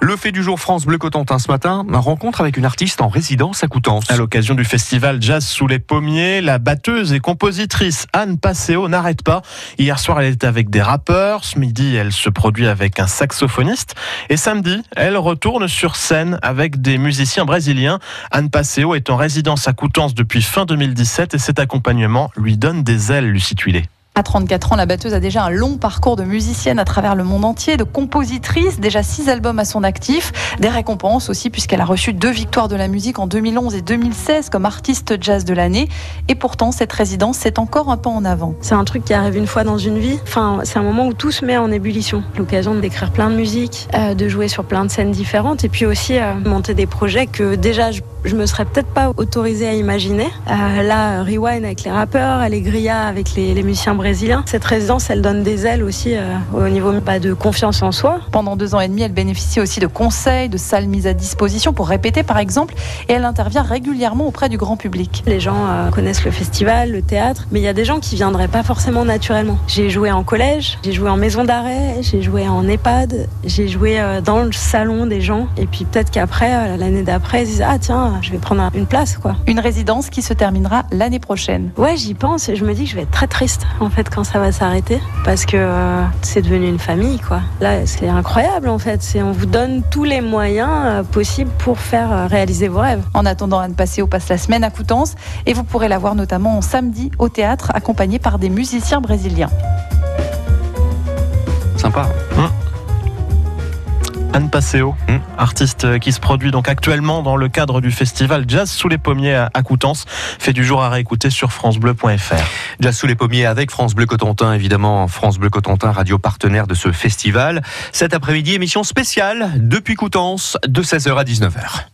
Le fait du jour France Bleu Cotentin ce matin, ma rencontre avec une artiste en résidence à Coutances. À l'occasion du festival Jazz sous les pommiers, la batteuse et compositrice Anne Passeo n'arrête pas. Hier soir, elle était avec des rappeurs. Ce midi, elle se produit avec un saxophoniste. Et samedi, elle retourne sur scène avec des musiciens brésiliens. Anne Passeo est en résidence à Coutances depuis fin 2017 et cet accompagnement lui donne des ailes, Lucie Tuilé. À 34 ans, la batteuse a déjà un long parcours de musicienne à travers le monde entier, de compositrice, déjà six albums à son actif, des récompenses aussi puisqu'elle a reçu deux victoires de la musique en 2011 et 2016 comme artiste jazz de l'année. Et pourtant, cette résidence, c'est encore un pas en avant. C'est un truc qui arrive une fois dans une vie. Enfin, c'est un moment où tout se met en ébullition. L'occasion d'écrire plein de musique, euh, de jouer sur plein de scènes différentes et puis aussi euh, monter des projets que déjà je je me serais peut-être pas autorisée à imaginer. Euh, là, Rewind avec les rappeurs, Allegria avec les, les, musiciens brésiliens. Cette résidence, elle donne des ailes aussi euh, au niveau pas de confiance en soi. Pendant deux ans et demi, elle bénéficie aussi de conseils, de salles mises à disposition pour répéter par exemple, et elle intervient régulièrement auprès du grand public. Les gens euh, connaissent le festival, le théâtre, mais il y a des gens qui viendraient pas forcément naturellement. J'ai joué en collège, j'ai joué en maison d'arrêt, j'ai joué en EHPAD, j'ai joué euh, dans le salon des gens, et puis peut-être qu'après, l'année d'après, ils disent ah tiens je vais prendre une place quoi. Une résidence qui se terminera l'année prochaine. Ouais, j'y pense et je me dis que je vais être très triste en fait quand ça va s'arrêter parce que euh, c'est devenu une famille quoi. Là, c'est incroyable en fait, c'est on vous donne tous les moyens euh, possibles pour faire euh, réaliser vos rêves. En attendant, Anne Passé, passe la semaine à Coutances et vous pourrez la voir notamment samedi au théâtre accompagnée par des musiciens brésiliens. Sympa. Mmh. Anne Passeo, mmh. artiste qui se produit donc actuellement dans le cadre du festival Jazz sous les pommiers à Coutances, fait du jour à réécouter sur francebleu.fr. Jazz sous les pommiers avec France Bleu Cotentin, évidemment, France Bleu Cotentin, radio partenaire de ce festival. Cet après-midi, émission spéciale depuis Coutances de 16h à 19h.